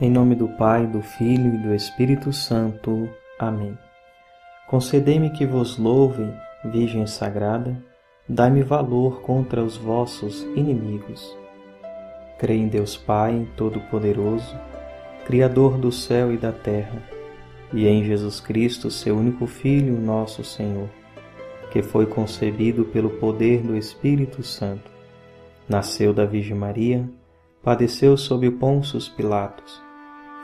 Em nome do Pai, do Filho e do Espírito Santo. Amém. Concedei-me que vos louve, Virgem Sagrada, dai-me valor contra os vossos inimigos. Creio em Deus Pai Todo-Poderoso, Criador do céu e da terra, e em Jesus Cristo, seu único Filho, nosso Senhor, que foi concebido pelo poder do Espírito Santo. Nasceu da Virgem Maria, padeceu sob Pôncio Pilatos,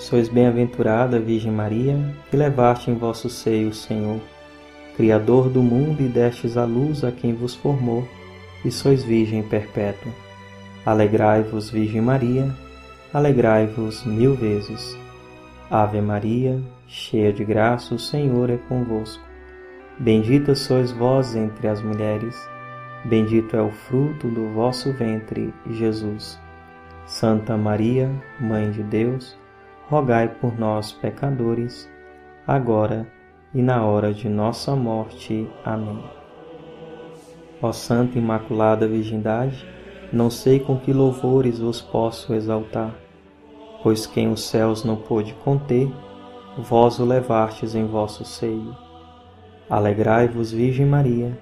Sois bem-aventurada, Virgem Maria, que levaste em vosso seio o Senhor, Criador do mundo e destes a luz a quem vos formou, e sois Virgem perpétua. Alegrai-vos, Virgem Maria, alegrai-vos mil vezes. Ave Maria, cheia de graça, o Senhor é convosco. Bendita sois vós entre as mulheres, bendito é o fruto do vosso ventre, Jesus. Santa Maria, Mãe de Deus, rogai por nós, pecadores, agora e na hora de nossa morte. Amém. Ó Santa Imaculada Virgindade, não sei com que louvores vos posso exaltar, pois quem os céus não pôde conter, vós o levastes em vosso seio. Alegrai-vos, Virgem Maria,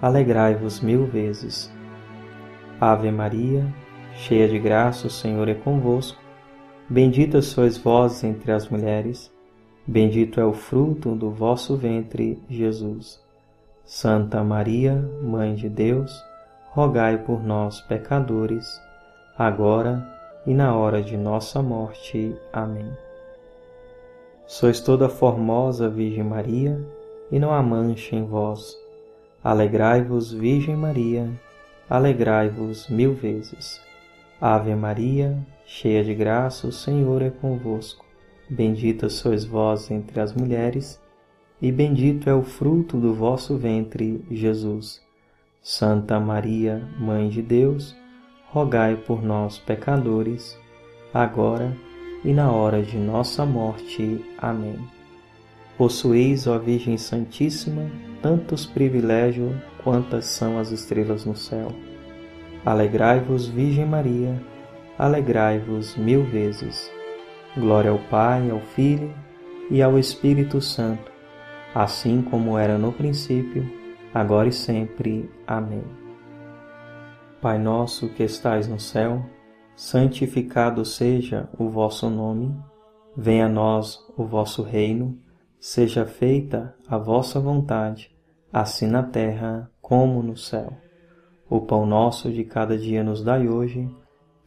alegrai-vos mil vezes. Ave Maria, cheia de graça, o Senhor é convosco. Bendita sois vós entre as mulheres, bendito é o fruto do vosso ventre, Jesus. Santa Maria, Mãe de Deus, rogai por nós, pecadores, agora e na hora de nossa morte. Amém. Sois toda formosa, Virgem Maria, e não há mancha em vós. Alegrai-vos, Virgem Maria, alegrai-vos mil vezes. Ave Maria, cheia de graça, o Senhor é convosco. Bendita sois vós entre as mulheres, e bendito é o fruto do vosso ventre, Jesus. Santa Maria, Mãe de Deus, rogai por nós, pecadores, agora e na hora de nossa morte. Amém. Possuís, ó Virgem Santíssima, tantos privilégios quantas são as estrelas no céu. Alegrai-vos, Virgem Maria, alegrai-vos mil vezes. Glória ao Pai, ao Filho e ao Espírito Santo, assim como era no princípio, agora e sempre. Amém. Pai nosso que estais no céu, santificado seja o vosso nome, venha a nós o vosso reino, seja feita a vossa vontade, assim na terra como no céu. O pão nosso de cada dia nos dai hoje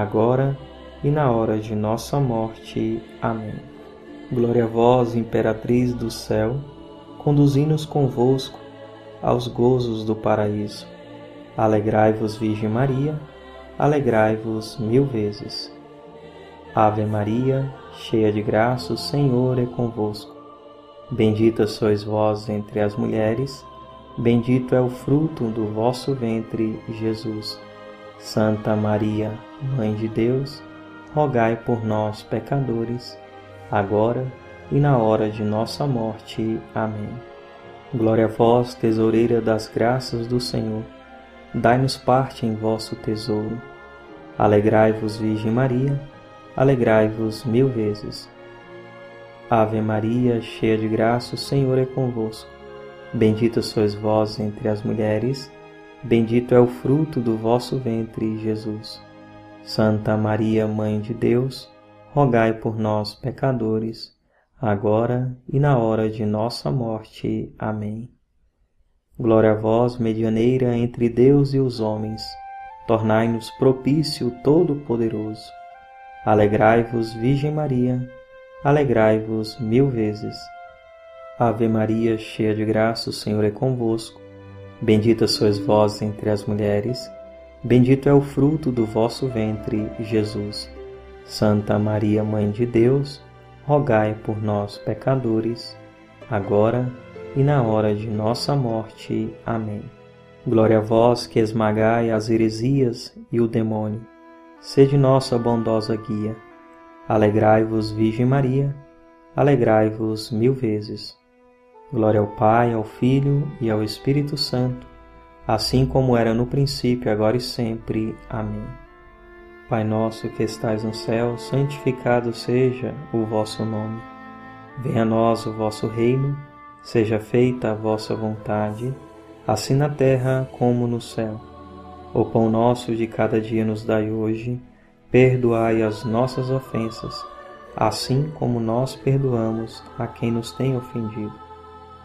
agora e na hora de nossa morte. Amém. Glória a vós, Imperatriz do céu, conduzi-nos convosco aos gozos do paraíso. Alegrai-vos, Virgem Maria, alegrai-vos mil vezes. Ave Maria, cheia de graça, o Senhor é convosco. Bendita sois vós entre as mulheres, bendito é o fruto do vosso ventre, Jesus. Santa Maria, Mãe de Deus, rogai por nós, pecadores, agora e na hora de nossa morte. Amém. Glória a vós, tesoureira das graças do Senhor. Dai-nos parte em vosso tesouro. Alegrai-vos, Virgem Maria, alegrai-vos mil vezes. Ave Maria, cheia de graça, o Senhor é convosco. Bendita sois vós entre as mulheres, bendito é o fruto do vosso ventre, Jesus. Santa Maria, Mãe de Deus, rogai por nós, pecadores, agora e na hora de nossa morte. Amém. Glória a vós, medianeira entre Deus e os homens, tornai-nos propício Todo-Poderoso. Alegrai-vos, Virgem Maria, alegrai-vos mil vezes. Ave Maria, cheia de graça, o Senhor é convosco. Bendita sois vós entre as mulheres, bendito é o fruto do vosso ventre, Jesus. Santa Maria, Mãe de Deus, rogai por nós, pecadores, agora e na hora de nossa morte. Amém. Glória a vós que esmagai as heresias e o demônio. Sede nossa bondosa guia. Alegrai-vos, Virgem Maria, alegrai-vos mil vezes. Glória ao Pai, ao Filho e ao Espírito Santo, assim como era no princípio, agora e sempre. Amém. Pai nosso que estais no céu, santificado seja o vosso nome. Venha a nós o vosso reino, seja feita a vossa vontade, assim na terra como no céu. O pão nosso de cada dia nos dai hoje, perdoai as nossas ofensas, assim como nós perdoamos a quem nos tem ofendido.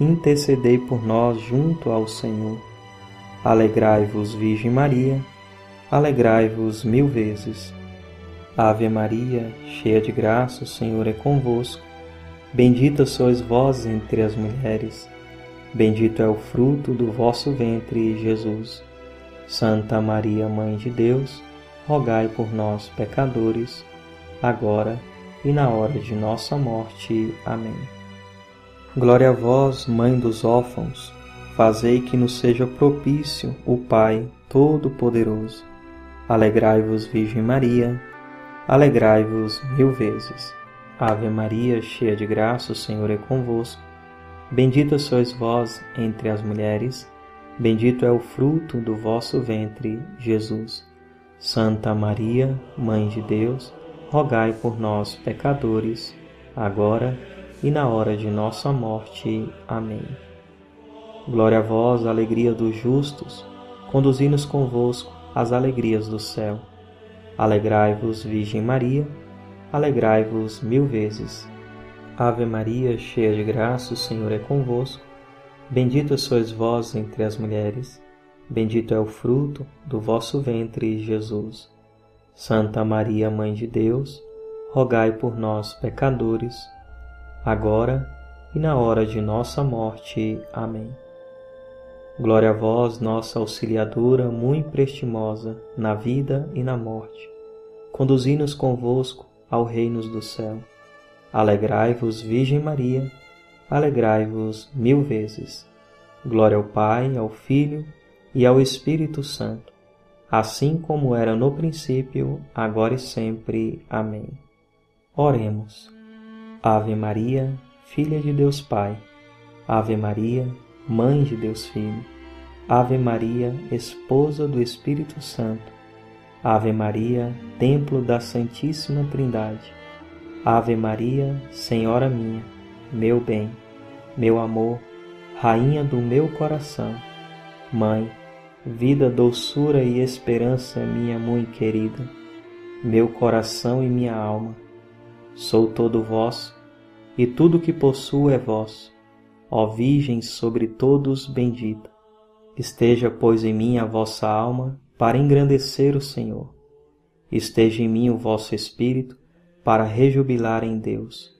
intercedei por nós junto ao Senhor. Alegrai-vos, Virgem Maria, alegrai-vos mil vezes. Ave Maria, cheia de graça, o Senhor é convosco. Bendita sois vós entre as mulheres, bendito é o fruto do vosso ventre, Jesus. Santa Maria, Mãe de Deus, rogai por nós, pecadores, agora e na hora de nossa morte. Amém. Glória a vós, Mãe dos órfãos, fazei que nos seja propício o Pai Todo-Poderoso Alegrai-vos, Virgem Maria, alegrai-vos mil vezes. Ave Maria, cheia de graça, o Senhor é convosco. Bendita sois vós entre as mulheres, bendito é o fruto do vosso ventre, Jesus. Santa Maria, Mãe de Deus, rogai por nós, pecadores, agora e na hora de nossa morte. Amém. Glória a vós, alegria dos justos, conduzi-nos convosco as alegrias do céu. Alegrai-vos, Virgem Maria, alegrai-vos mil vezes. Ave Maria, cheia de graça, o Senhor é convosco. Bendita sois vós entre as mulheres, bendito é o fruto do vosso ventre, Jesus. Santa Maria, Mãe de Deus, rogai por nós, pecadores, agora e na hora de nossa morte. Amém. Glória a vós, nossa auxiliadora muito prestimosa, na vida e na morte. Conduzi-nos convosco ao reino do céu. Alegrai-vos, Virgem Maria, alegrai-vos mil vezes. Glória ao Pai, ao Filho e ao Espírito Santo, assim como era no princípio, agora e sempre. Amém. Oremos. Ave Maria, Filha de Deus Pai. Ave Maria, Mãe de Deus Filho, Ave Maria, Esposa do Espírito Santo, Ave Maria, Templo da Santíssima Trindade, Ave Maria, Senhora minha, meu bem, meu amor, Rainha do meu coração, Mãe, vida, doçura e esperança, minha mãe querida, meu coração e minha alma, sou todo vosso, e tudo que possuo é vosso, ó Virgem sobre todos bendita. Esteja, pois, em mim a vossa alma, para engrandecer o Senhor. Esteja em mim o vosso espírito, para rejubilar em Deus.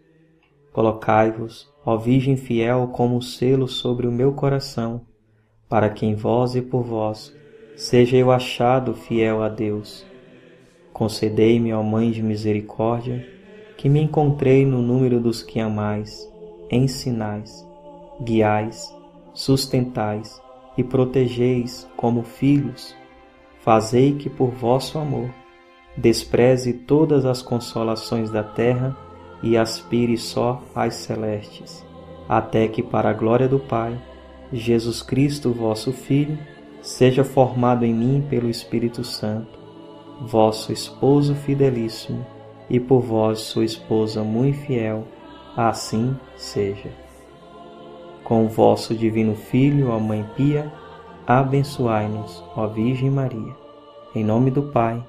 Colocai-vos, ó Virgem fiel, como um selo sobre o meu coração, para que em vós e por vós seja eu achado fiel a Deus. Concedei-me, ó Mãe de misericórdia, que me encontrei no número dos que amais, ensinais, guiais, sustentais e protegeis como filhos. Fazei que por vosso amor despreze todas as consolações da terra e aspire só às celestes, até que, para a glória do Pai, Jesus Cristo, vosso Filho, seja formado em mim pelo Espírito Santo, vosso esposo fidelíssimo, e por vós sua esposa muito fiel, assim seja. Com vosso divino Filho, ó Mãe Pia, abençoai-nos, ó Virgem Maria. Em nome do Pai,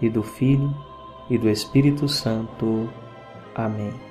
e do Filho, e do Espírito Santo. Amém.